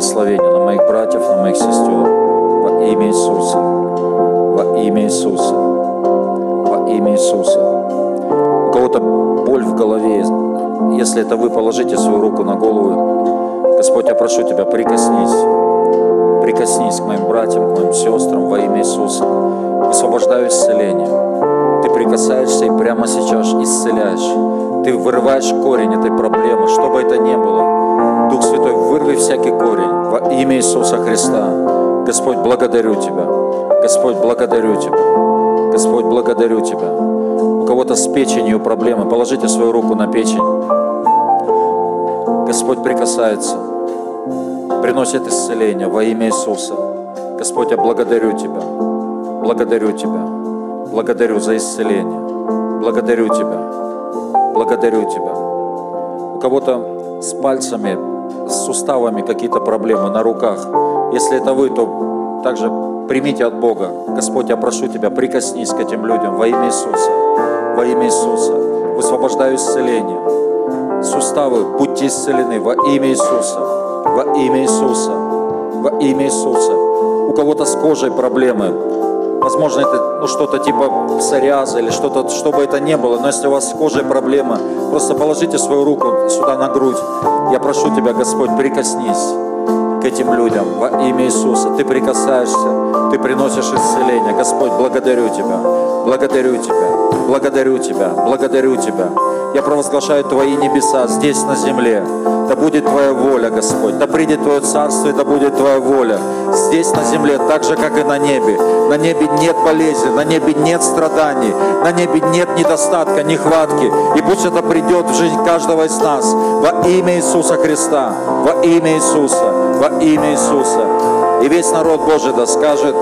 благословение на моих братьев, на моих сестер. Во имя Иисуса. Во имя Иисуса. Во имя Иисуса. У кого-то боль в голове, если это вы, положите свою руку на голову. Господь, я прошу Тебя, прикоснись. Прикоснись к моим братьям, к моим сестрам во имя Иисуса. Высвобождаю исцеление. Ты прикасаешься и прямо сейчас исцеляешь. Ты вырываешь корень этой проблемы, что бы это ни было. Дух Святой, вырви всякий корень во имя Иисуса Христа. Господь, благодарю Тебя. Господь, благодарю Тебя. Господь, благодарю Тебя. У кого-то с печенью проблемы, положите свою руку на печень. Господь прикасается, приносит исцеление во имя Иисуса. Господь, я благодарю Тебя, благодарю Тебя, благодарю за исцеление, благодарю Тебя, благодарю Тебя. У кого-то с пальцами, суставами какие-то проблемы на руках. Если это вы, то также примите от Бога. Господь, я прошу Тебя, прикоснись к этим людям во имя Иисуса, во имя Иисуса. Высвобождаю исцеление суставы, будьте исцелены во имя Иисуса, во имя Иисуса, во имя Иисуса. У кого-то с кожей проблемы, возможно, это ну, что-то типа псориаза или что-то, что бы это ни было, но если у вас с кожей проблемы, просто положите свою руку сюда на грудь. Я прошу Тебя, Господь, прикоснись к этим людям во имя Иисуса. Ты прикасаешься, ты приносишь исцеление. Господь, благодарю Тебя, благодарю Тебя, благодарю Тебя, благодарю Тебя. Я провозглашаю Твои небеса здесь на земле. Да будет Твоя воля, Господь. Да придет Твое царство, и да будет Твоя воля. Здесь на земле, так же, как и на небе. На небе нет болезни, на небе нет страданий, на небе нет недостатка, нехватки. И пусть это придет в жизнь каждого из нас. Во имя Иисуса Христа, во имя Иисуса, во имя Иисуса. И весь народ Божий да скажет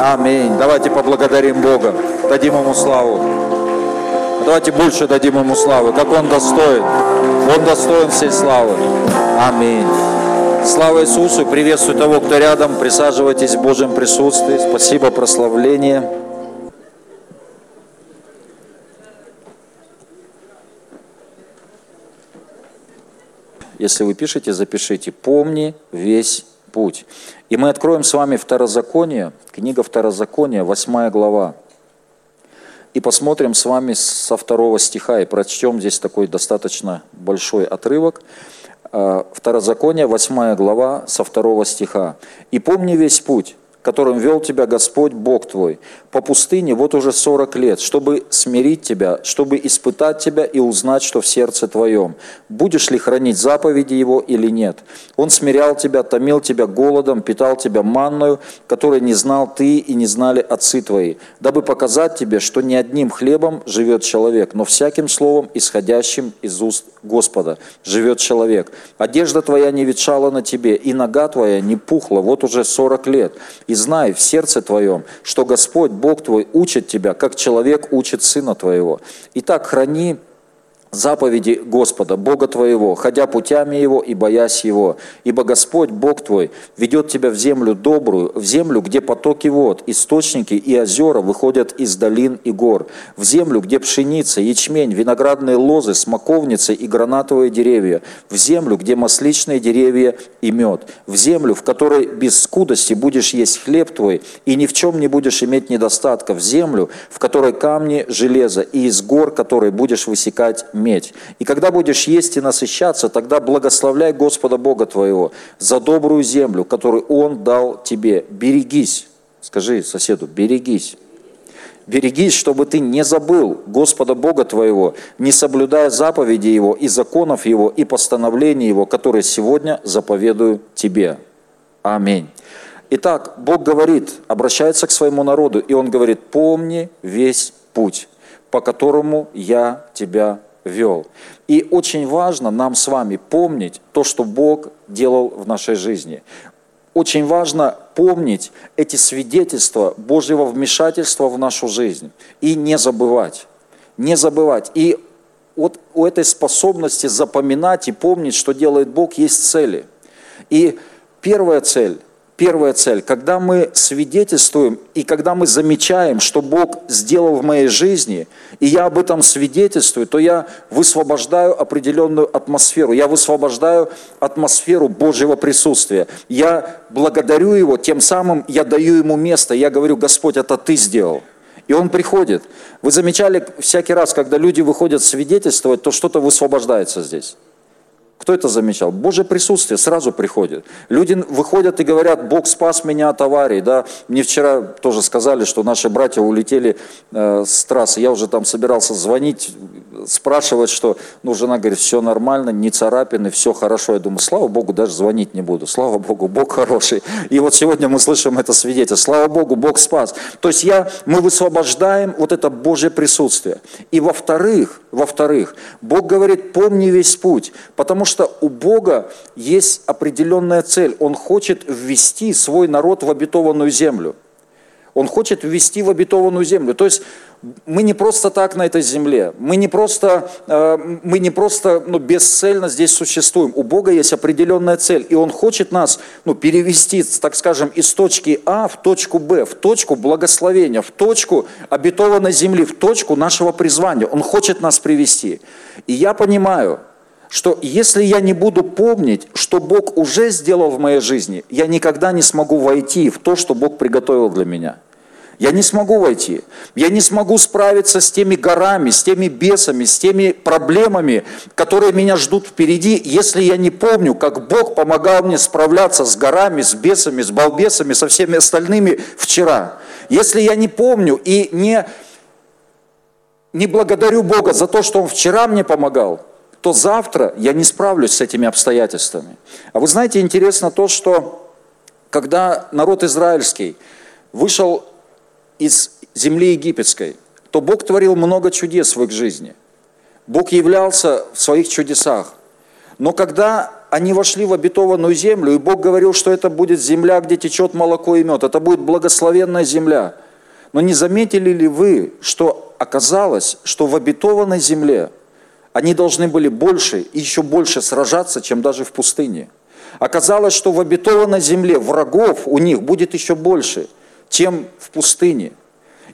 Аминь. Давайте поблагодарим Бога, дадим Ему славу. Давайте больше дадим Ему славы, как Он достоин. Он достоин всей славы. Аминь. Слава Иисусу. Приветствую того, кто рядом. Присаживайтесь в Божьем присутствии. Спасибо, прославление. Если вы пишете, запишите. Помни весь путь. И мы откроем с вами Второзаконие, книга Второзакония, 8 глава. И посмотрим с вами со второго стиха и прочтем здесь такой достаточно большой отрывок. А, Второзаконие, 8 глава, со второго стиха. «И помни весь путь, которым вел тебя Господь Бог твой, по пустыне вот уже сорок лет, чтобы смирить тебя, чтобы испытать тебя и узнать, что в сердце твоем. Будешь ли хранить заповеди Его или нет? Он смирял тебя, томил тебя голодом, питал тебя манною, которой не знал ты и не знали отцы твои, дабы показать тебе, что не одним хлебом живет человек, но всяким словом, исходящим из уст Господа, живет человек. Одежда твоя не ветшала на тебе, и нога твоя не пухла вот уже сорок лет. И знай в сердце твоем, что Господь, Бог твой, учит тебя, как человек учит сына твоего. Итак, храни заповеди Господа, Бога твоего, ходя путями Его и боясь Его. Ибо Господь, Бог твой, ведет тебя в землю добрую, в землю, где потоки вод, источники и озера выходят из долин и гор, в землю, где пшеница, ячмень, виноградные лозы, смоковницы и гранатовые деревья, в землю, где масличные деревья и мед, в землю, в которой без скудости будешь есть хлеб твой и ни в чем не будешь иметь недостатка, в землю, в которой камни железа и из гор, которой будешь высекать медь. И когда будешь есть и насыщаться, тогда благословляй Господа Бога твоего за добрую землю, которую Он дал тебе. Берегись. Скажи соседу, берегись. Берегись, чтобы ты не забыл Господа Бога твоего, не соблюдая заповеди Его и законов Его и постановлений Его, которые сегодня заповедую тебе. Аминь. Итак, Бог говорит, обращается к своему народу, и Он говорит, помни весь путь, по которому я тебя вел. И очень важно нам с вами помнить то, что Бог делал в нашей жизни. Очень важно помнить эти свидетельства Божьего вмешательства в нашу жизнь и не забывать. Не забывать. И вот у этой способности запоминать и помнить, что делает Бог, есть цели. И первая цель Первая цель, когда мы свидетельствуем и когда мы замечаем, что Бог сделал в моей жизни, и я об этом свидетельствую, то я высвобождаю определенную атмосферу, я высвобождаю атмосферу Божьего присутствия. Я благодарю Его, тем самым я даю Ему место, я говорю, Господь, это Ты сделал. И он приходит. Вы замечали всякий раз, когда люди выходят свидетельствовать, то что-то высвобождается здесь. Кто это замечал? Божье присутствие сразу приходит. Люди выходят и говорят, Бог спас меня от аварии. Да? Мне вчера тоже сказали, что наши братья улетели э, с трассы. Я уже там собирался звонить, спрашивать, что ну, жена говорит, все нормально, не царапины, все хорошо. Я думаю, слава Богу, даже звонить не буду. Слава Богу, Бог хороший. И вот сегодня мы слышим это свидетельство. Слава Богу, Бог спас. То есть я, мы высвобождаем вот это Божье присутствие. И во-вторых, во-вторых, Бог говорит, помни весь путь, потому что у Бога есть определенная цель. Он хочет ввести свой народ в обетованную землю. Он хочет ввести в обетованную землю. То есть мы не просто так на этой земле, мы не просто, э, мы не просто ну, бесцельно здесь существуем. У Бога есть определенная цель, и Он хочет нас ну, перевести, так скажем, из точки А в точку Б, в точку благословения, в точку обетованной земли, в точку нашего призвания. Он хочет нас привести. И я понимаю, что если я не буду помнить, что Бог уже сделал в моей жизни, я никогда не смогу войти в то, что Бог приготовил для меня. Я не смогу войти. Я не смогу справиться с теми горами, с теми бесами, с теми проблемами, которые меня ждут впереди, если я не помню, как Бог помогал мне справляться с горами, с бесами, с балбесами, со всеми остальными вчера. Если я не помню и не, не благодарю Бога за то, что Он вчера мне помогал, то завтра я не справлюсь с этими обстоятельствами. А вы знаете, интересно то, что когда народ израильский вышел из земли египетской, то Бог творил много чудес в их жизни. Бог являлся в своих чудесах. Но когда они вошли в обетованную землю, и Бог говорил, что это будет земля, где течет молоко и мед, это будет благословенная земля. Но не заметили ли вы, что оказалось, что в обетованной земле они должны были больше и еще больше сражаться, чем даже в пустыне? Оказалось, что в обетованной земле врагов у них будет еще больше – чем в пустыне.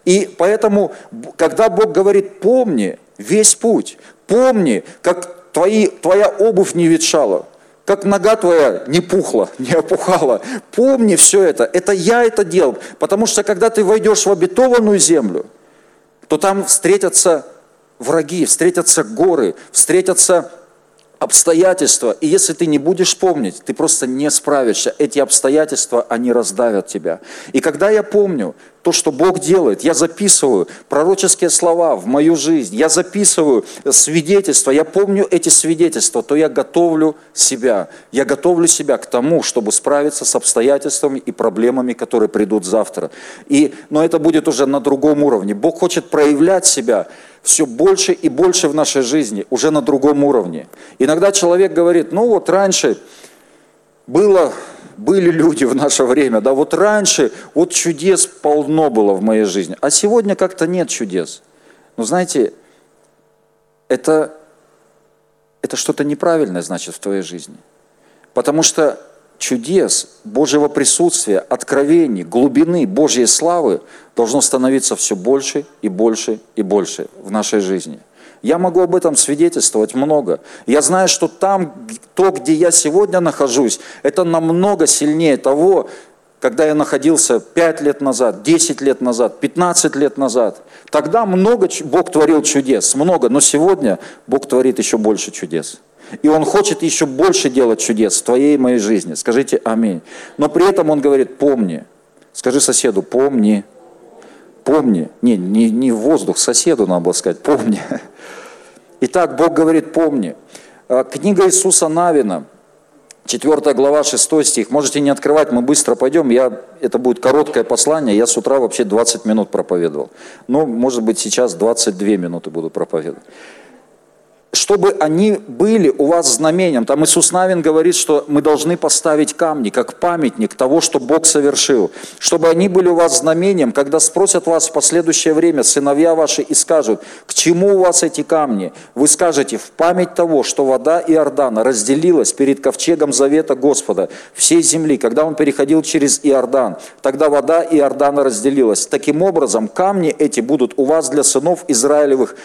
И поэтому, когда Бог говорит, помни весь путь, помни, как твои, твоя обувь не ветшала, как нога твоя не пухла, не опухала. Помни все это. Это я это делал. Потому что когда ты войдешь в обетованную землю, то там встретятся враги, встретятся горы, встретятся обстоятельства, и если ты не будешь помнить, ты просто не справишься. Эти обстоятельства, они раздавят тебя. И когда я помню то, что Бог делает, я записываю пророческие слова в мою жизнь, я записываю свидетельства, я помню эти свидетельства, то я готовлю себя. Я готовлю себя к тому, чтобы справиться с обстоятельствами и проблемами, которые придут завтра. И, но это будет уже на другом уровне. Бог хочет проявлять себя все больше и больше в нашей жизни, уже на другом уровне. Иногда человек говорит, ну вот раньше было, были люди в наше время, да, вот раньше вот чудес полно было в моей жизни, а сегодня как-то нет чудес. Но знаете, это, это что-то неправильное, значит, в твоей жизни. Потому что чудес, Божьего присутствия, откровений, глубины Божьей славы должно становиться все больше и больше и больше в нашей жизни. Я могу об этом свидетельствовать много. Я знаю, что там, то, где я сегодня нахожусь, это намного сильнее того, когда я находился 5 лет назад, 10 лет назад, 15 лет назад. Тогда много Бог творил чудес, много, но сегодня Бог творит еще больше чудес. И Он хочет еще больше делать чудес в твоей и моей жизни. Скажите аминь. Но при этом Он говорит, помни. Скажи соседу, помни. Помни. Не, не, не в воздух, соседу надо было сказать, помни. Итак, Бог говорит, помни. А, книга Иисуса Навина, 4 глава, 6 стих. Можете не открывать, мы быстро пойдем. Я, это будет короткое послание. Я с утра вообще 20 минут проповедовал. Ну, может быть, сейчас 22 минуты буду проповедовать. Чтобы они были у вас знамением. Там Иисус Навин говорит, что мы должны поставить камни, как памятник того, что Бог совершил. Чтобы они были у вас знамением, когда спросят вас в последующее время сыновья ваши и скажут, к чему у вас эти камни? Вы скажете, в память того, что вода Иордана разделилась перед ковчегом завета Господа всей земли, когда он переходил через Иордан. Тогда вода Иордана разделилась. Таким образом, камни эти будут у вас для сынов Израилевых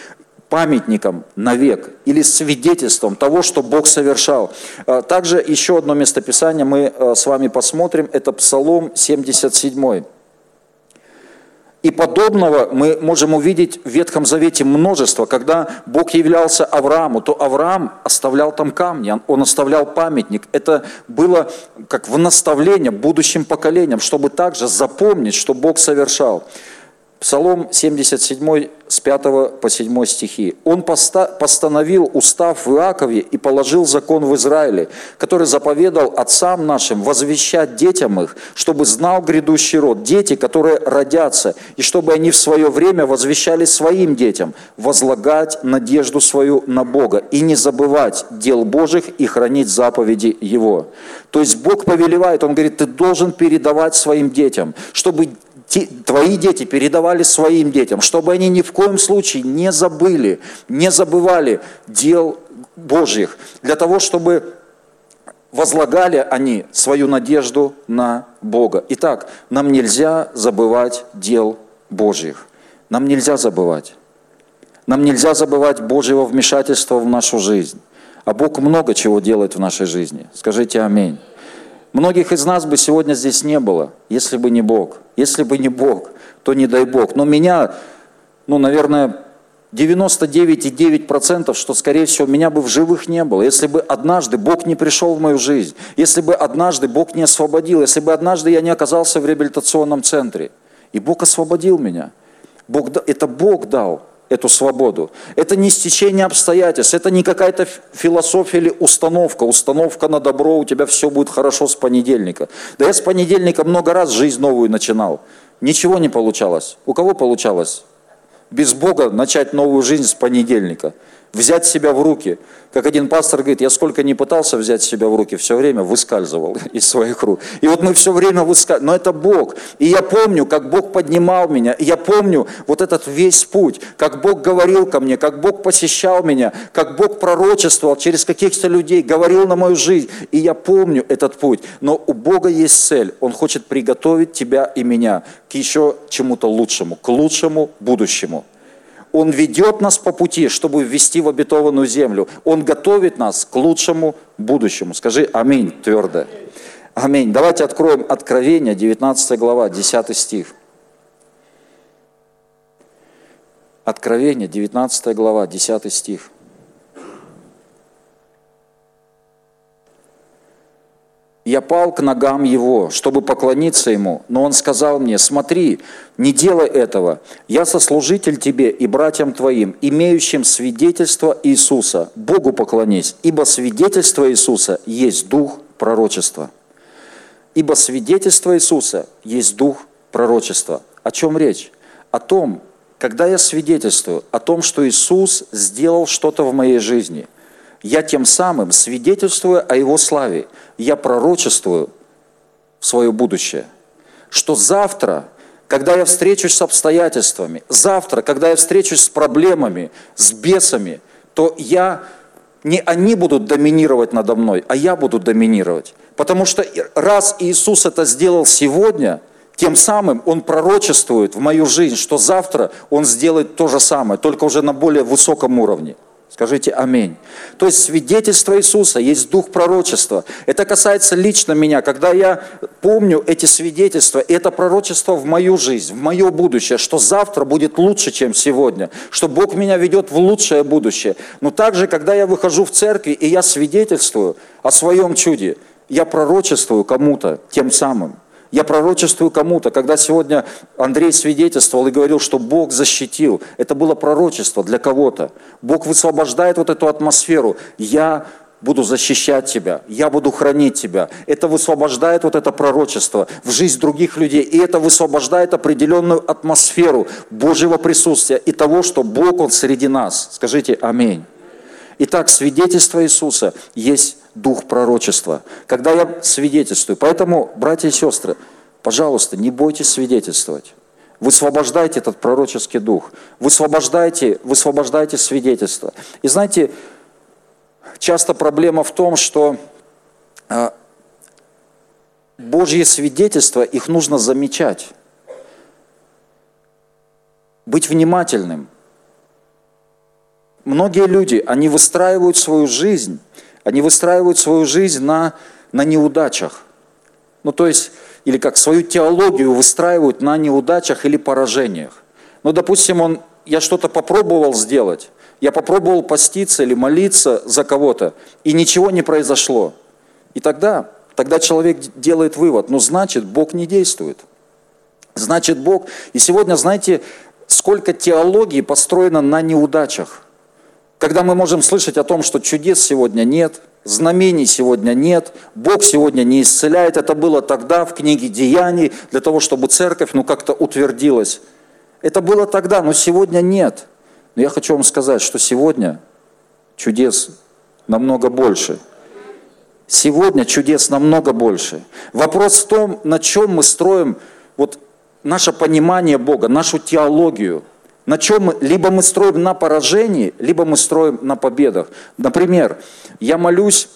памятником навек или свидетельством того, что Бог совершал. А, также еще одно местописание мы а, с вами посмотрим, это Псалом 77. И подобного мы можем увидеть в Ветхом Завете множество. Когда Бог являлся Аврааму, то Авраам оставлял там камни, он оставлял памятник. Это было как в наставление будущим поколениям, чтобы также запомнить, что Бог совершал. Псалом 77 с 5 по 7 стихи. «Он постановил устав в Иакове и положил закон в Израиле, который заповедал отцам нашим возвещать детям их, чтобы знал грядущий род, дети, которые родятся, и чтобы они в свое время возвещали своим детям, возлагать надежду свою на Бога и не забывать дел Божьих и хранить заповеди Его». То есть Бог повелевает, Он говорит, ты должен передавать своим детям, чтобы твои дети передавали своим детям, чтобы они ни в коем случае не забыли, не забывали дел Божьих, для того, чтобы возлагали они свою надежду на Бога. Итак, нам нельзя забывать дел Божьих. Нам нельзя забывать. Нам нельзя забывать Божьего вмешательства в нашу жизнь. А Бог много чего делает в нашей жизни. Скажите аминь. Многих из нас бы сегодня здесь не было, если бы не Бог. Если бы не Бог, то не дай Бог. Но меня, ну, наверное, 99,9%, что, скорее всего, меня бы в живых не было, если бы однажды Бог не пришел в мою жизнь, если бы однажды Бог не освободил, если бы однажды я не оказался в реабилитационном центре. И Бог освободил меня. Бог, это Бог дал эту свободу. Это не стечение обстоятельств, это не какая-то философия или установка. Установка на добро, у тебя все будет хорошо с понедельника. Да я с понедельника много раз жизнь новую начинал. Ничего не получалось. У кого получалось? Без Бога начать новую жизнь с понедельника. Взять себя в руки – как один пастор говорит, я сколько не пытался взять себя в руки, все время выскальзывал из своих рук. И вот мы все время выскальзывали. Но это Бог. И я помню, как Бог поднимал меня. И я помню вот этот весь путь, как Бог говорил ко мне, как Бог посещал меня, как Бог пророчествовал через каких-то людей, говорил на мою жизнь. И я помню этот путь. Но у Бога есть цель. Он хочет приготовить тебя и меня к еще чему-то лучшему, к лучшему будущему. Он ведет нас по пути, чтобы ввести в обетованную землю. Он готовит нас к лучшему будущему. Скажи аминь твердо. Аминь. Давайте откроем Откровение, 19 глава, 10 стих. Откровение, 19 глава, 10 стих. Я пал к ногам его, чтобы поклониться ему, но он сказал мне, смотри, не делай этого, я сослужитель тебе и братьям твоим, имеющим свидетельство Иисуса, Богу поклонись, ибо свидетельство Иисуса есть дух пророчества. Ибо свидетельство Иисуса есть дух пророчества. О чем речь? О том, когда я свидетельствую о том, что Иисус сделал что-то в моей жизни – я тем самым, свидетельствуя о Его славе, я пророчествую в свое будущее, что завтра, когда я встречусь с обстоятельствами, завтра, когда я встречусь с проблемами, с бесами, то я не они будут доминировать надо мной, а я буду доминировать. Потому что раз Иисус это сделал сегодня, тем самым Он пророчествует в мою жизнь, что завтра Он сделает то же самое, только уже на более высоком уровне. Скажите аминь. То есть свидетельство Иисуса есть дух пророчества. Это касается лично меня. Когда я помню эти свидетельства, это пророчество в мою жизнь, в мое будущее, что завтра будет лучше, чем сегодня, что Бог меня ведет в лучшее будущее. Но также, когда я выхожу в церкви и я свидетельствую о своем чуде, я пророчествую кому-то тем самым. Я пророчествую кому-то. Когда сегодня Андрей свидетельствовал и говорил, что Бог защитил, это было пророчество для кого-то. Бог высвобождает вот эту атмосферу. Я буду защищать тебя, я буду хранить тебя. Это высвобождает вот это пророчество в жизнь других людей. И это высвобождает определенную атмосферу Божьего присутствия и того, что Бог, Он среди нас. Скажите аминь. Итак, свидетельство Иисуса есть дух пророчества. Когда я свидетельствую. Поэтому, братья и сестры, пожалуйста, не бойтесь свидетельствовать. Высвобождайте этот пророческий дух. Высвобождайте, высвобождайте свидетельство. И знаете, часто проблема в том, что а, Божьи свидетельства, их нужно замечать. Быть внимательным. Многие люди, они выстраивают свою жизнь, они выстраивают свою жизнь на, на неудачах. Ну, то есть, или как свою теологию выстраивают на неудачах или поражениях. Ну, допустим, он, я что-то попробовал сделать, я попробовал поститься или молиться за кого-то, и ничего не произошло. И тогда, тогда человек делает вывод, ну, значит, Бог не действует. Значит, Бог... И сегодня, знаете, сколько теологии построено на неудачах. Когда мы можем слышать о том, что чудес сегодня нет, знамений сегодня нет, Бог сегодня не исцеляет. Это было тогда в книге Деяний, для того, чтобы церковь ну, как-то утвердилась. Это было тогда, но сегодня нет. Но я хочу вам сказать, что сегодня чудес намного больше. Сегодня чудес намного больше. Вопрос в том, на чем мы строим вот наше понимание Бога, нашу теологию. На чем мы, либо мы строим на поражении, либо мы строим на победах. Например, я молюсь,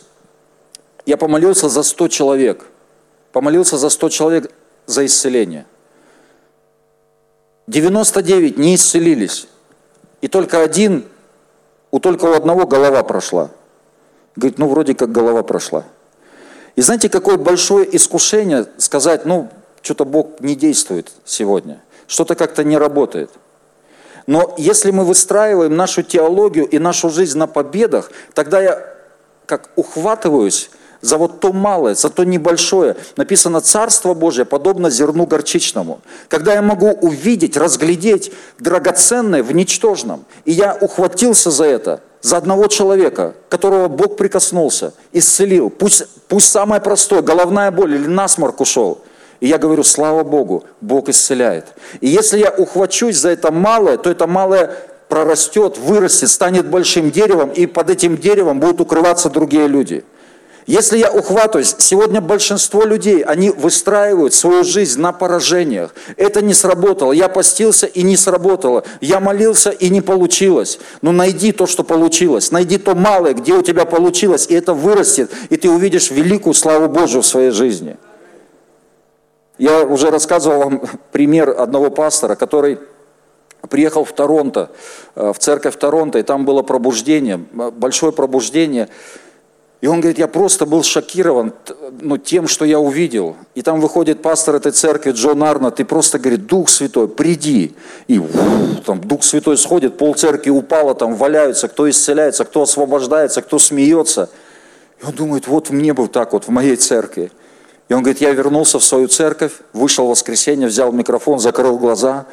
я помолился за 100 человек. Помолился за 100 человек за исцеление. 99 не исцелились. И только один, у только у одного голова прошла. Говорит, ну вроде как голова прошла. И знаете, какое большое искушение сказать, ну что-то Бог не действует сегодня, что-то как-то не работает. Но если мы выстраиваем нашу теологию и нашу жизнь на победах, тогда я как ухватываюсь за вот то малое, за то небольшое. Написано, Царство Божье подобно зерну горчичному. Когда я могу увидеть, разглядеть драгоценное в ничтожном, и я ухватился за это, за одного человека, которого Бог прикоснулся, исцелил, пусть, пусть самое простое, головная боль или насморк ушел – и я говорю, слава Богу, Бог исцеляет. И если я ухвачусь за это малое, то это малое прорастет, вырастет, станет большим деревом, и под этим деревом будут укрываться другие люди. Если я ухватываюсь, сегодня большинство людей, они выстраивают свою жизнь на поражениях. Это не сработало. Я постился и не сработало. Я молился и не получилось. Но найди то, что получилось. Найди то малое, где у тебя получилось, и это вырастет, и ты увидишь великую славу Божию в своей жизни. Я уже рассказывал вам пример одного пастора, который приехал в Торонто, э, в церковь Торонто, и там было пробуждение, большое пробуждение. И он говорит, я просто был шокирован ну, тем, что я увидел. И там выходит пастор этой церкви Джон Арнольд и просто говорит, Дух Святой, приди. И там Дух Святой сходит, пол церкви упало, там валяются, кто исцеляется, кто освобождается, кто смеется. И он думает, вот мне бы так вот в моей церкви. И он говорит, я вернулся в свою церковь, вышел в воскресенье, взял микрофон, закрыл глаза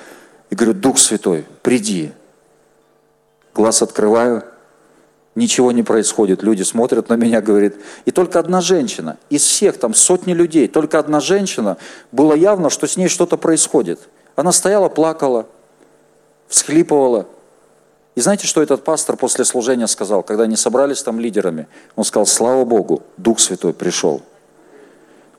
и говорю, Дух Святой, приди. Глаз открываю, ничего не происходит. Люди смотрят на меня, говорит, и только одна женщина, из всех там сотни людей, только одна женщина, было явно, что с ней что-то происходит. Она стояла, плакала, всхлипывала. И знаете, что этот пастор после служения сказал, когда они собрались там лидерами? Он сказал, слава Богу, Дух Святой пришел.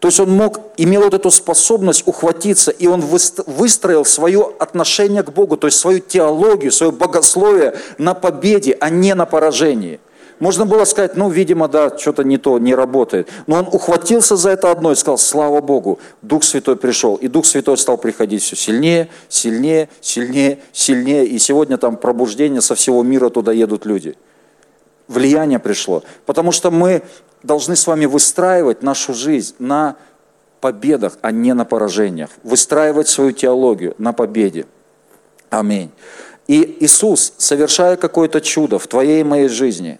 То есть он мог, имел вот эту способность ухватиться, и он выстроил свое отношение к Богу, то есть свою теологию, свое богословие на победе, а не на поражении. Можно было сказать, ну, видимо, да, что-то не то, не работает. Но он ухватился за это одно и сказал, слава Богу, Дух Святой пришел. И Дух Святой стал приходить все сильнее, сильнее, сильнее, сильнее. И сегодня там пробуждение со всего мира туда едут люди. Влияние пришло. Потому что мы должны с вами выстраивать нашу жизнь на победах, а не на поражениях. Выстраивать свою теологию на победе. Аминь. И Иисус, совершая какое-то чудо в твоей и моей жизни,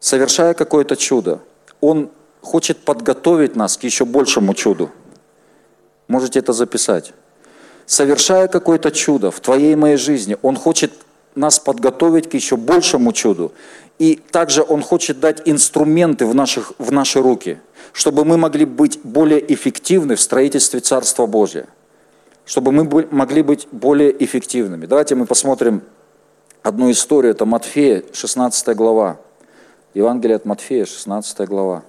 совершая какое-то чудо, Он хочет подготовить нас к еще большему чуду. Можете это записать. Совершая какое-то чудо в твоей и моей жизни, Он хочет нас подготовить к еще большему чуду. И также Он хочет дать инструменты в, наших, в наши руки, чтобы мы могли быть более эффективны в строительстве Царства Божия. Чтобы мы могли быть более эффективными. Давайте мы посмотрим одну историю, это Матфея, 16 глава. Евангелие от Матфея, 16 глава.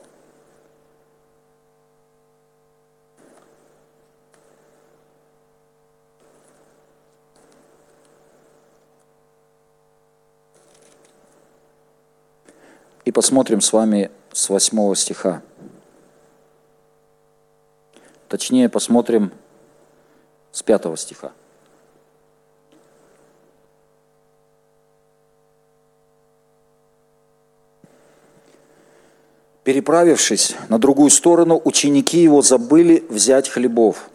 И посмотрим с вами с 8 стиха. Точнее, посмотрим с 5 стиха. Переправившись на другую сторону, ученики его забыли взять хлебов.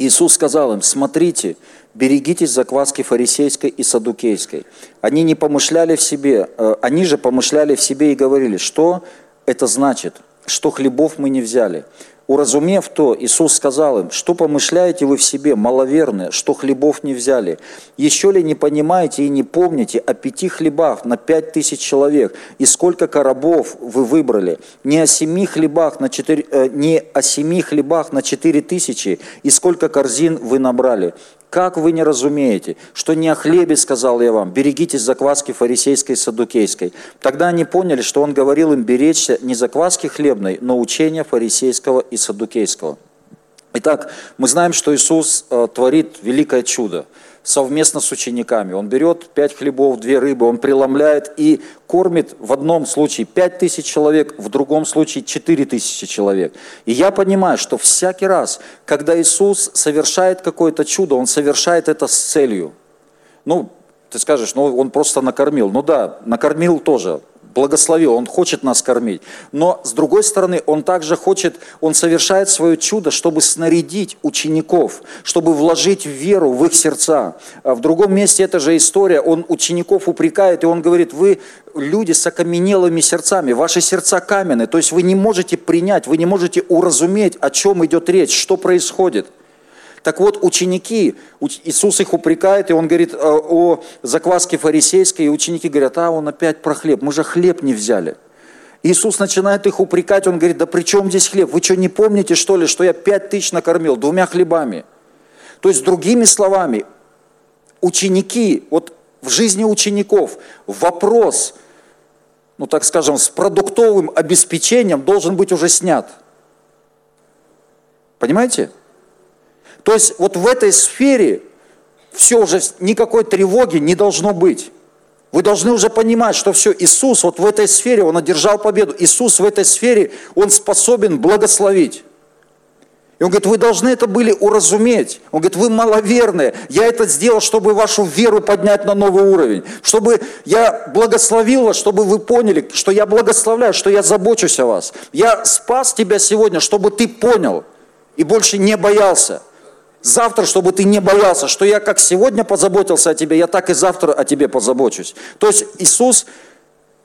Иисус сказал им, смотрите, берегитесь закваски фарисейской и садукейской. Они не помышляли в себе, э, они же помышляли в себе и говорили, что это значит, что хлебов мы не взяли. Уразумев то, Иисус сказал им, что помышляете вы в себе, маловерные, что хлебов не взяли? Еще ли не понимаете и не помните о пяти хлебах на пять тысяч человек, и сколько коробов вы выбрали? Не о семи хлебах на четыре, э, не о семи хлебах на четыре тысячи, и сколько корзин вы набрали? Как вы не разумеете, что не о хлебе сказал я вам, берегитесь закваски фарисейской и садукейской. Тогда они поняли, что он говорил им беречься не закваски хлебной, но учения фарисейского и садукейского. Итак, мы знаем, что Иисус э, творит великое чудо совместно с учениками. Он берет пять хлебов, две рыбы, он преломляет и кормит в одном случае пять тысяч человек, в другом случае четыре тысячи человек. И я понимаю, что всякий раз, когда Иисус совершает какое-то чудо, Он совершает это с целью. Ну, ты скажешь, ну он просто накормил. Ну да, накормил тоже благословил, Он хочет нас кормить. Но с другой стороны, Он также хочет, Он совершает свое чудо, чтобы снарядить учеников, чтобы вложить веру в их сердца. А в другом месте эта же история, Он учеников упрекает, и Он говорит, вы люди с окаменелыми сердцами, ваши сердца каменные, то есть вы не можете принять, вы не можете уразуметь, о чем идет речь, что происходит – так вот, ученики, Иисус их упрекает, и он говорит э, о закваске фарисейской, и ученики говорят, а он опять про хлеб, мы же хлеб не взяли. Иисус начинает их упрекать, он говорит, да при чем здесь хлеб? Вы что, не помните, что ли, что я пять тысяч накормил двумя хлебами? То есть, другими словами, ученики, вот в жизни учеников вопрос, ну так скажем, с продуктовым обеспечением должен быть уже снят. Понимаете? То есть вот в этой сфере все уже, никакой тревоги не должно быть. Вы должны уже понимать, что все, Иисус вот в этой сфере, Он одержал победу. Иисус в этой сфере, Он способен благословить. И он говорит, вы должны это были уразуметь. Он говорит, вы маловерные. Я это сделал, чтобы вашу веру поднять на новый уровень. Чтобы я благословил вас, чтобы вы поняли, что я благословляю, что я забочусь о вас. Я спас тебя сегодня, чтобы ты понял и больше не боялся. Завтра, чтобы ты не боялся, что я как сегодня позаботился о тебе, я так и завтра о тебе позабочусь. То есть Иисус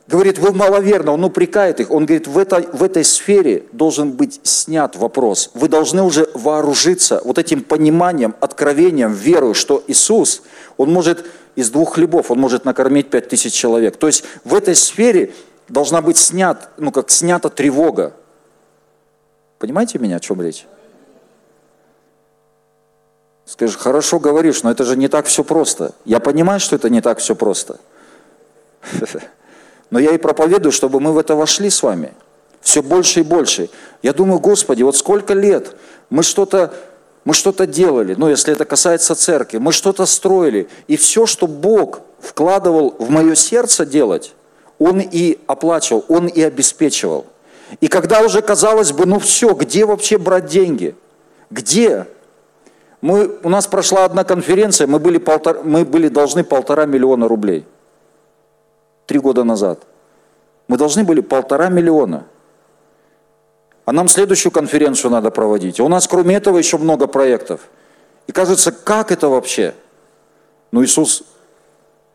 говорит, вы маловерно, Он упрекает их. Он говорит, в этой, в этой сфере должен быть снят вопрос. Вы должны уже вооружиться вот этим пониманием, откровением, верой, что Иисус, Он может из двух хлебов, Он может накормить пять тысяч человек. То есть в этой сфере должна быть снят, ну как снята тревога. Понимаете меня, о чем речь? Скажешь, хорошо говоришь, но это же не так все просто. Я понимаю, что это не так все просто. Но я и проповедую, чтобы мы в это вошли с вами. Все больше и больше. Я думаю, Господи, вот сколько лет мы что-то мы что-то делали, ну, если это касается церкви, мы что-то строили, и все, что Бог вкладывал в мое сердце делать, Он и оплачивал, Он и обеспечивал. И когда уже казалось бы, ну все, где вообще брать деньги? Где? Мы, у нас прошла одна конференция, мы были, полтора, мы были должны полтора миллиона рублей. Три года назад. Мы должны были полтора миллиона. А нам следующую конференцию надо проводить. у нас кроме этого еще много проектов. И кажется, как это вообще? Но Иисус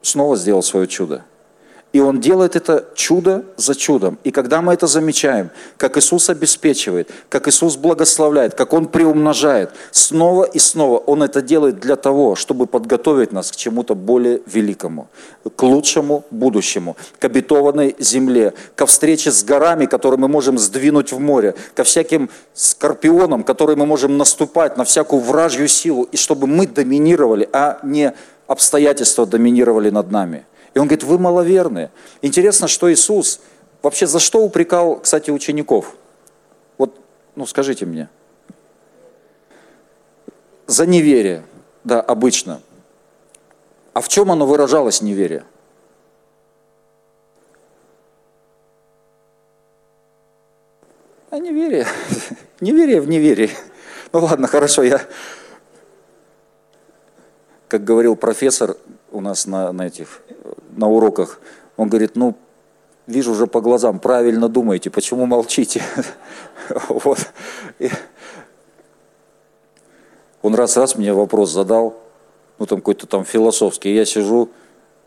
снова сделал свое чудо. И Он делает это чудо за чудом. И когда мы это замечаем, как Иисус обеспечивает, как Иисус благословляет, как Он приумножает, снова и снова Он это делает для того, чтобы подготовить нас к чему-то более великому, к лучшему будущему, к обетованной земле, ко встрече с горами, которые мы можем сдвинуть в море, ко всяким скорпионам, которые мы можем наступать на всякую вражью силу, и чтобы мы доминировали, а не обстоятельства доминировали над нами. И он говорит, вы маловерные. Интересно, что Иисус вообще за что упрекал, кстати, учеников? Вот, ну скажите мне. За неверие, да, обычно. А в чем оно выражалось, неверие? А неверие. Неверие в неверии. Ну ладно, хорошо, я, как говорил профессор у нас на, на этих, на уроках, он говорит, ну, вижу уже по глазам, правильно думаете, почему молчите? Вот. Он раз-раз мне вопрос задал, ну там какой-то там философский, я сижу,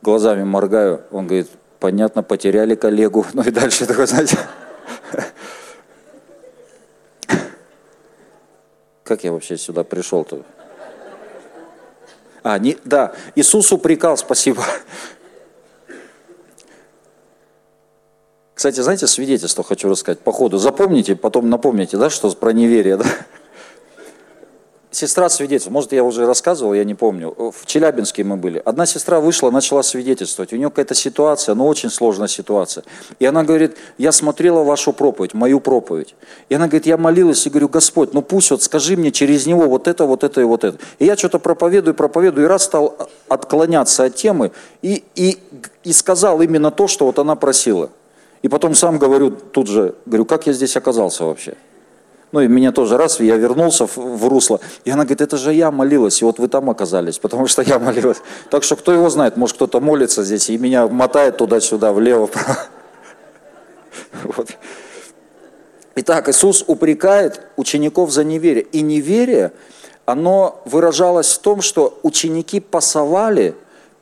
глазами моргаю, он говорит, понятно, потеряли коллегу, ну и дальше такой, знаете, Как я вообще сюда пришел-то? А, не, да, Иисус упрекал, спасибо. Кстати, знаете, свидетельство хочу рассказать по ходу. Запомните, потом напомните, да, что про неверие, да? Сестра свидетельствует, может, я уже рассказывал, я не помню. В Челябинске мы были. Одна сестра вышла, начала свидетельствовать. У нее какая-то ситуация, но очень сложная ситуация. И она говорит, я смотрела вашу проповедь, мою проповедь. И она говорит, я молилась и говорю, Господь, ну пусть вот скажи мне через него вот это, вот это и вот это. И я что-то проповедую, проповедую, и раз стал отклоняться от темы, и, и, и сказал именно то, что вот она просила. И потом сам говорю тут же, говорю, как я здесь оказался вообще? Ну и меня тоже раз, я вернулся в, русло. И она говорит, это же я молилась, и вот вы там оказались, потому что я молилась. Так что кто его знает, может кто-то молится здесь, и меня мотает туда-сюда, влево. Вот. Итак, Иисус упрекает учеников за неверие. И неверие, оно выражалось в том, что ученики пасовали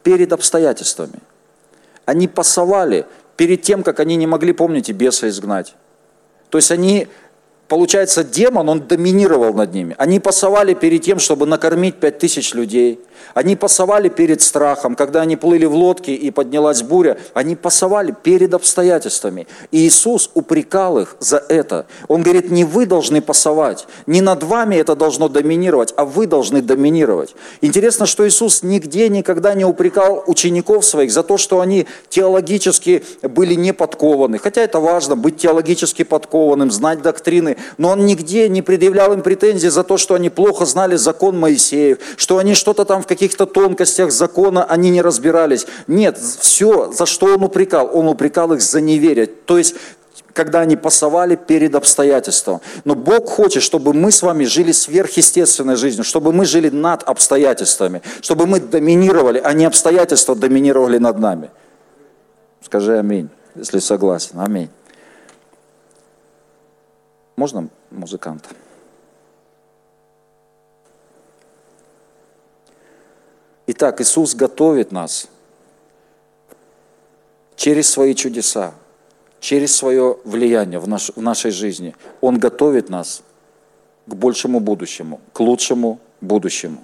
перед обстоятельствами. Они пасовали перед тем, как они не могли, помните, беса изгнать. То есть они получается, демон, он доминировал над ними. Они пасовали перед тем, чтобы накормить пять тысяч людей. Они пасовали перед страхом, когда они плыли в лодке и поднялась буря. Они пасовали перед обстоятельствами. И Иисус упрекал их за это. Он говорит, не вы должны пасовать, не над вами это должно доминировать, а вы должны доминировать. Интересно, что Иисус нигде никогда не упрекал учеников своих за то, что они теологически были не подкованы. Хотя это важно, быть теологически подкованным, знать доктрины, но он нигде не предъявлял им претензий за то, что они плохо знали закон Моисеев, что они что-то там в каких-то тонкостях закона, они не разбирались. Нет, все, за что он упрекал? Он упрекал их за неверие. То есть когда они пасовали перед обстоятельством. Но Бог хочет, чтобы мы с вами жили сверхъестественной жизнью, чтобы мы жили над обстоятельствами, чтобы мы доминировали, а не обстоятельства доминировали над нами. Скажи аминь, если согласен. Аминь. Можно музыканта? Итак, Иисус готовит нас через свои чудеса, через свое влияние в, наш, в нашей жизни. Он готовит нас к большему будущему, к лучшему будущему.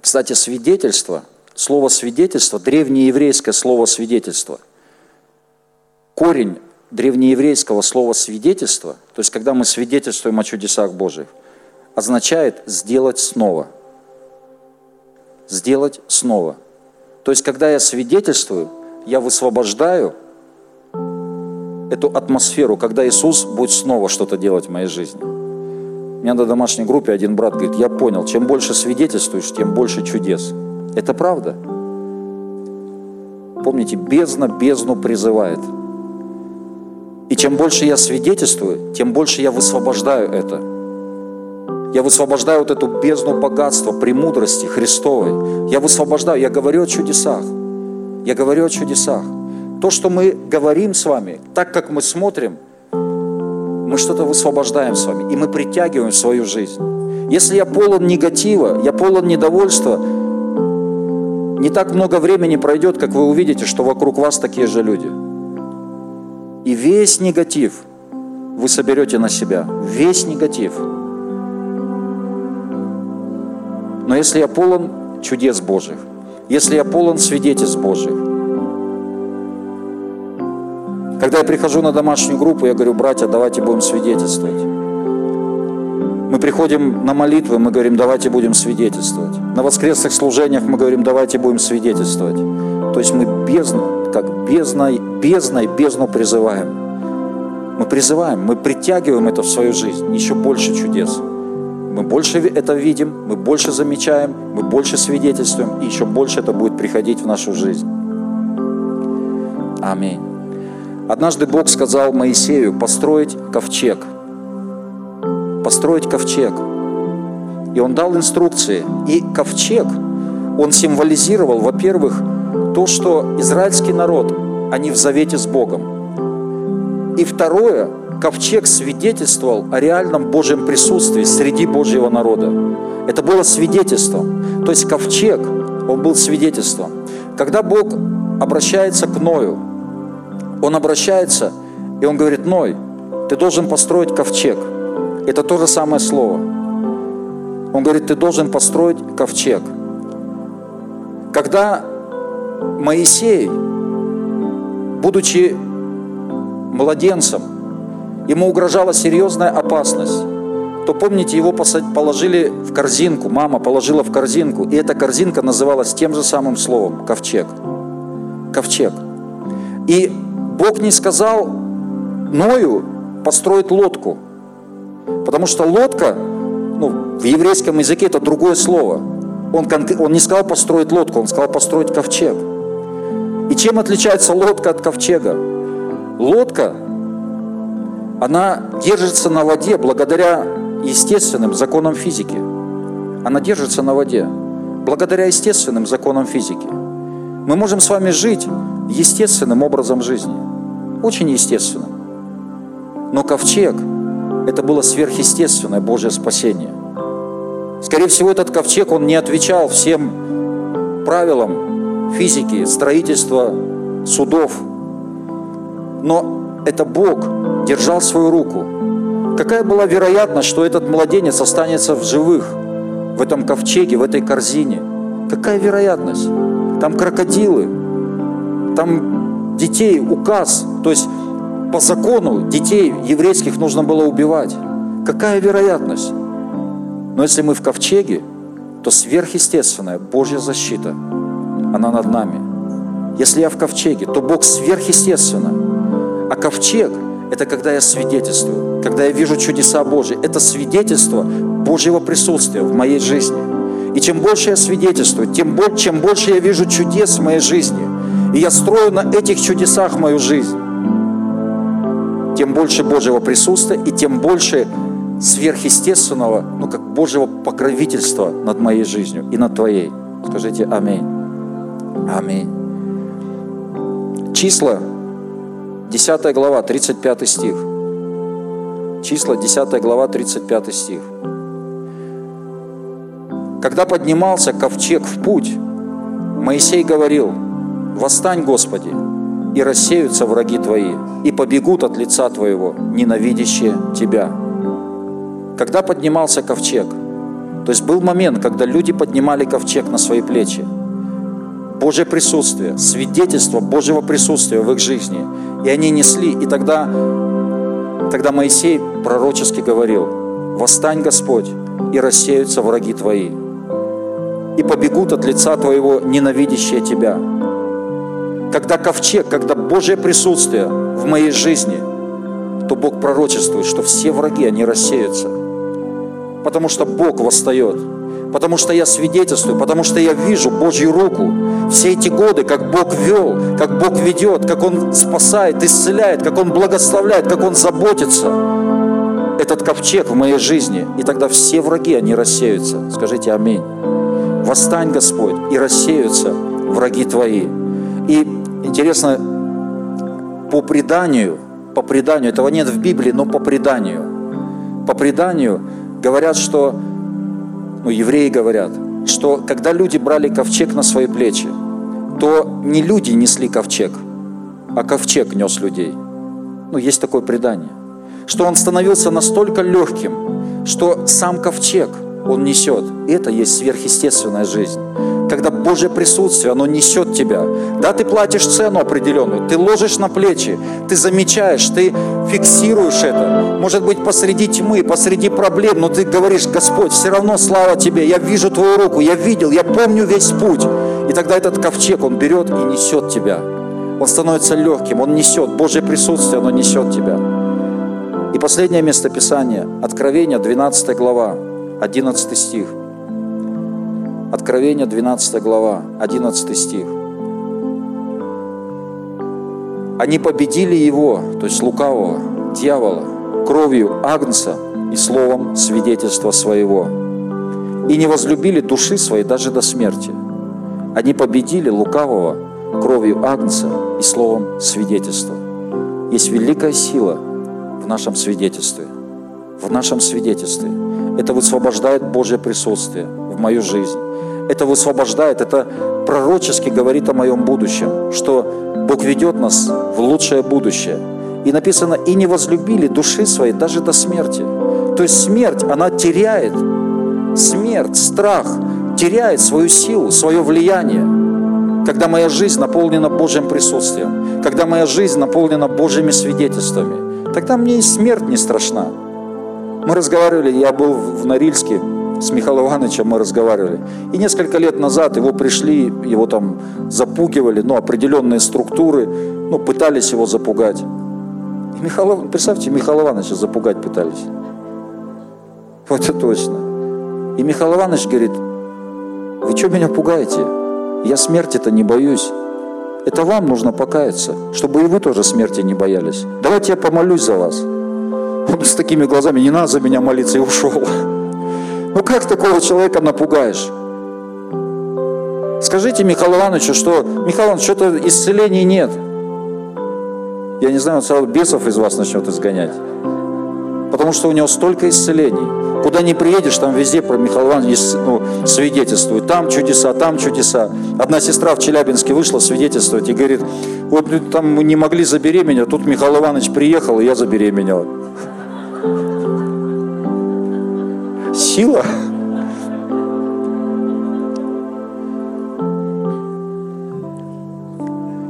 Кстати, свидетельство, слово свидетельство, древнееврейское слово свидетельство, корень древнееврейского слова свидетельство, то есть когда мы свидетельствуем о чудесах Божьих, означает сделать снова. Сделать снова. То есть когда я свидетельствую, я высвобождаю эту атмосферу, когда Иисус будет снова что-то делать в моей жизни. У меня на домашней группе один брат говорит, я понял, чем больше свидетельствуешь, тем больше чудес. Это правда. Помните, бездна бездну призывает – и чем больше я свидетельствую, тем больше я высвобождаю это. Я высвобождаю вот эту бездну богатства, премудрости Христовой. Я высвобождаю, я говорю о чудесах. Я говорю о чудесах. То, что мы говорим с вами, так как мы смотрим, мы что-то высвобождаем с вами, и мы притягиваем в свою жизнь. Если я полон негатива, я полон недовольства, не так много времени пройдет, как вы увидите, что вокруг вас такие же люди – и весь негатив вы соберете на себя. Весь негатив. Но если я полон чудес Божьих, если я полон свидетельств Божьих, когда я прихожу на домашнюю группу, я говорю, братья, давайте будем свидетельствовать. Мы приходим на молитвы, мы говорим, давайте будем свидетельствовать. На воскресных служениях мы говорим, давайте будем свидетельствовать. То есть мы бездну, как бездной, бездной бездну призываем. Мы призываем, мы притягиваем это в свою жизнь. Еще больше чудес. Мы больше это видим, мы больше замечаем, мы больше свидетельствуем, и еще больше это будет приходить в нашу жизнь. Аминь. Однажды Бог сказал Моисею построить ковчег. Построить ковчег. И он дал инструкции. И ковчег, он символизировал, во-первых, то, что израильский народ, они в завете с Богом. И второе, ковчег свидетельствовал о реальном Божьем присутствии среди Божьего народа. Это было свидетельством. То есть ковчег, он был свидетельством. Когда Бог обращается к Ною, он обращается, и он говорит, Ной, ты должен построить ковчег. Это то же самое слово. Он говорит, ты должен построить ковчег. Когда Моисей, будучи младенцем, ему угрожала серьезная опасность, то помните, его положили в корзинку, мама положила в корзинку, и эта корзинка называлась тем же самым словом – ковчег. Ковчег. И Бог не сказал Ною построить лодку, потому что лодка, ну, в еврейском языке это другое слово. Он, он не сказал построить лодку, он сказал построить ковчег. И чем отличается лодка от ковчега? Лодка, она держится на воде благодаря естественным законам физики. Она держится на воде благодаря естественным законам физики. Мы можем с вами жить естественным образом жизни, очень естественным. Но ковчег – это было сверхъестественное Божье спасение. Скорее всего, этот ковчег, он не отвечал всем правилам физики, строительства судов. Но это Бог держал свою руку. Какая была вероятность, что этот младенец останется в живых в этом ковчеге, в этой корзине? Какая вероятность? Там крокодилы, там детей указ, то есть по закону детей еврейских нужно было убивать. Какая вероятность? Но если мы в ковчеге, то сверхъестественная Божья защита, она над нами. Если я в ковчеге, то Бог сверхъестественно. А ковчег – это когда я свидетельствую, когда я вижу чудеса Божьи. Это свидетельство Божьего присутствия в моей жизни. И чем больше я свидетельствую, тем больше, чем больше я вижу чудес в моей жизни – и я строю на этих чудесах мою жизнь, тем больше Божьего присутствия и тем больше сверхъестественного, ну как Божьего покровительства над моей жизнью и над твоей. Скажите аминь. Аминь. Числа, 10 глава, 35 стих. Числа, 10 глава, 35 стих. Когда поднимался ковчег в путь, Моисей говорил – Восстань, Господи, и рассеются враги Твои, и побегут от лица Твоего, ненавидящие Тебя. Когда поднимался ковчег, то есть был момент, когда люди поднимали ковчег на свои плечи, Божье присутствие, свидетельство Божьего присутствия в их жизни. И они несли, и тогда, тогда Моисей пророчески говорил, «Восстань, Господь, и рассеются враги Твои, и побегут от лица Твоего ненавидящие Тебя» когда ковчег, когда Божье присутствие в моей жизни, то Бог пророчествует, что все враги, они рассеются. Потому что Бог восстает. Потому что я свидетельствую, потому что я вижу Божью руку. Все эти годы, как Бог вел, как Бог ведет, как Он спасает, исцеляет, как Он благословляет, как Он заботится. Этот ковчег в моей жизни. И тогда все враги, они рассеются. Скажите аминь. Восстань, Господь, и рассеются враги Твои. И интересно, по преданию, по преданию, этого нет в Библии, но по преданию, по преданию говорят, что, ну, евреи говорят, что когда люди брали ковчег на свои плечи, то не люди несли ковчег, а ковчег нес людей. Ну, есть такое предание. Что он становился настолько легким, что сам ковчег он несет. Это есть сверхъестественная жизнь. Когда Божье присутствие, оно несет тебя. Да, ты платишь цену определенную, ты ложишь на плечи, ты замечаешь, ты фиксируешь это. Может быть, посреди тьмы, посреди проблем, но ты говоришь, Господь, все равно слава Тебе, я вижу Твою руку, я видел, я помню весь путь. И тогда этот ковчег, он берет и несет тебя. Он становится легким, он несет, Божье присутствие, оно несет тебя. И последнее место Писания, Откровение, 12 глава, 11 стих. Откровение, 12 глава, 11 стих. Они победили его, то есть лукавого, дьявола, кровью Агнца и словом свидетельства своего. И не возлюбили души своей даже до смерти. Они победили лукавого кровью Агнца и словом свидетельства. Есть великая сила в нашем свидетельстве. В нашем свидетельстве. Это высвобождает Божье присутствие в мою жизнь это высвобождает, это пророчески говорит о моем будущем, что Бог ведет нас в лучшее будущее. И написано, и не возлюбили души своей даже до смерти. То есть смерть, она теряет, смерть, страх теряет свою силу, свое влияние, когда моя жизнь наполнена Божьим присутствием, когда моя жизнь наполнена Божьими свидетельствами, тогда мне и смерть не страшна. Мы разговаривали, я был в Норильске, с Михаилом Ивановичем мы разговаривали. И несколько лет назад его пришли, его там запугивали, ну, определенные структуры, ну, пытались его запугать. И Михаил, представьте, Михаила Ивановича запугать пытались. Вот это точно. И Михаил Иванович говорит, вы что меня пугаете? Я смерти-то не боюсь. Это вам нужно покаяться, чтобы и вы тоже смерти не боялись. Давайте я помолюсь за вас. Он с такими глазами, не надо за меня молиться, и ушел. Ну как такого человека напугаешь? Скажите Михаилу Ивановичу, что Михаил Иванович, что-то исцелений нет. Я не знаю, он сразу бесов из вас начнет изгонять. Потому что у него столько исцелений. Куда не приедешь, там везде про Михаила Ивановича ну, свидетельствуют. Там чудеса, там чудеса. Одна сестра в Челябинске вышла свидетельствовать и говорит, вот там мы не могли забеременеть, а тут Михаил Иванович приехал, и я забеременела. Сила.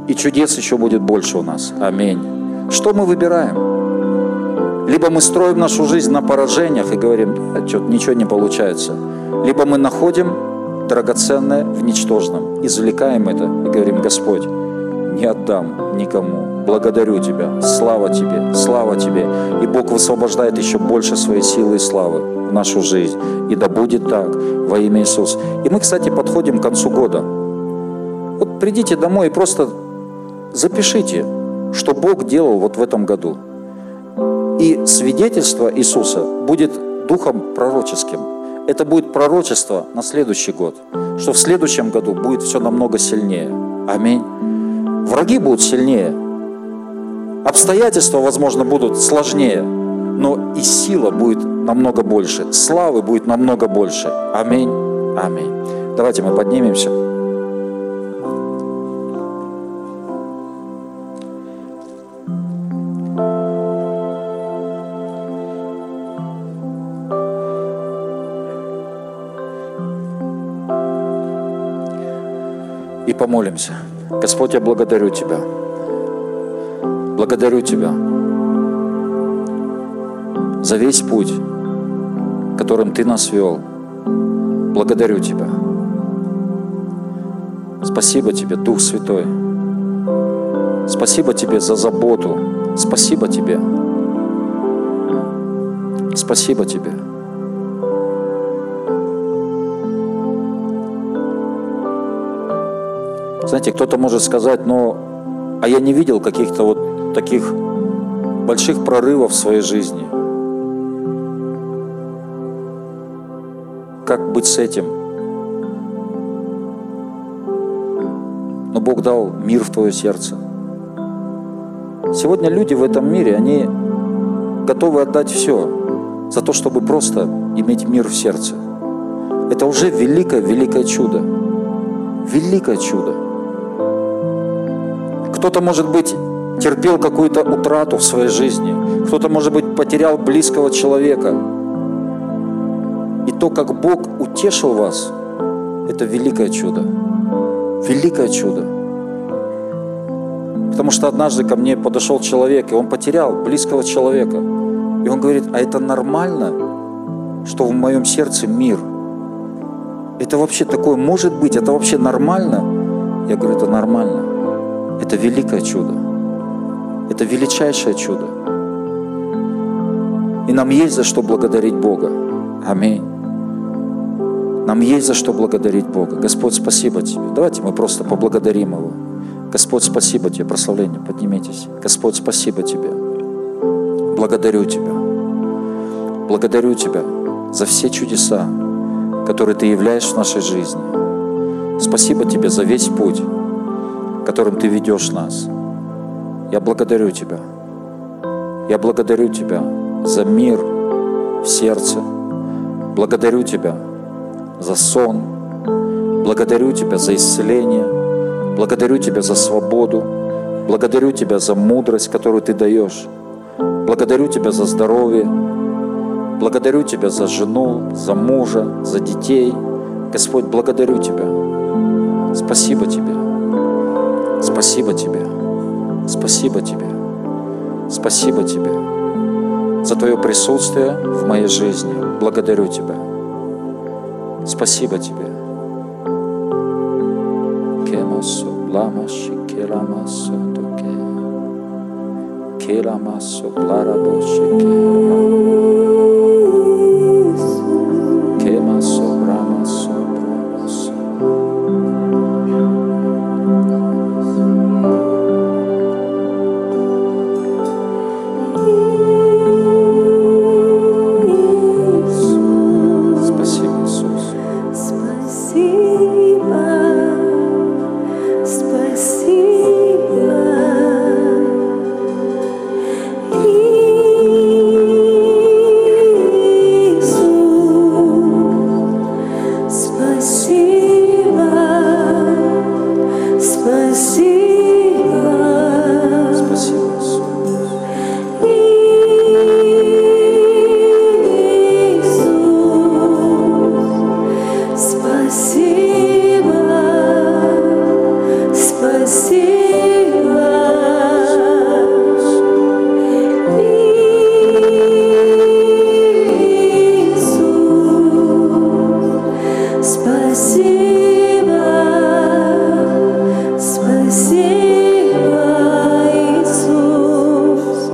И чудес еще будет больше у нас. Аминь. Что мы выбираем? Либо мы строим нашу жизнь на поражениях и говорим, что ничего не получается. Либо мы находим драгоценное в ничтожном, извлекаем это и говорим, Господь, не отдам никому. Благодарю Тебя, слава Тебе, слава Тебе. И Бог высвобождает еще больше своей силы и славы в нашу жизнь. И да будет так во имя Иисуса. И мы, кстати, подходим к концу года. Вот придите домой и просто запишите, что Бог делал вот в этом году. И свидетельство Иисуса будет духом пророческим. Это будет пророчество на следующий год, что в следующем году будет все намного сильнее. Аминь. Враги будут сильнее. Обстоятельства, возможно, будут сложнее. Но и сила будет намного больше. Славы будет намного больше. Аминь. Аминь. Давайте мы поднимемся. И помолимся. Господь, я благодарю Тебя. Благодарю Тебя за весь путь, которым Ты нас вел. Благодарю Тебя. Спасибо Тебе, Дух Святой. Спасибо Тебе за заботу. Спасибо Тебе. Спасибо Тебе. Знаете, кто-то может сказать, но а я не видел каких-то вот таких больших прорывов в своей жизни. Быть с этим? Но Бог дал мир в твое сердце. Сегодня люди в этом мире, они готовы отдать все за то, чтобы просто иметь мир в сердце. Это уже великое-великое чудо. Великое чудо. Кто-то, может быть, терпел какую-то утрату в своей жизни. Кто-то, может быть, потерял близкого человека. И то, как Бог утешил вас, это великое чудо. Великое чудо. Потому что однажды ко мне подошел человек, и он потерял близкого человека. И он говорит, а это нормально, что в моем сердце мир? Это вообще такое может быть? Это вообще нормально? Я говорю, это нормально. Это великое чудо. Это величайшее чудо. И нам есть за что благодарить Бога. Аминь. Нам есть за что благодарить Бога. Господь, спасибо Тебе. Давайте мы просто поблагодарим Его. Господь, спасибо Тебе. Прославление, поднимитесь. Господь, спасибо Тебе. Благодарю Тебя. Благодарю Тебя за все чудеса, которые Ты являешь в нашей жизни. Спасибо Тебе за весь путь, которым Ты ведешь нас. Я благодарю Тебя. Я благодарю Тебя за мир в сердце. Благодарю Тебя за сон. Благодарю Тебя за исцеление. Благодарю Тебя за свободу. Благодарю Тебя за мудрость, которую Ты даешь. Благодарю Тебя за здоровье. Благодарю Тебя за жену, за мужа, за детей. Господь, благодарю Тебя. Спасибо Тебе. Спасибо Тебе. Спасибо Тебе. Спасибо Тебе за Твое присутствие в моей жизни. Благодарю Тебя. Спасибо Тебе. Кемасо, ламаши, керамасо,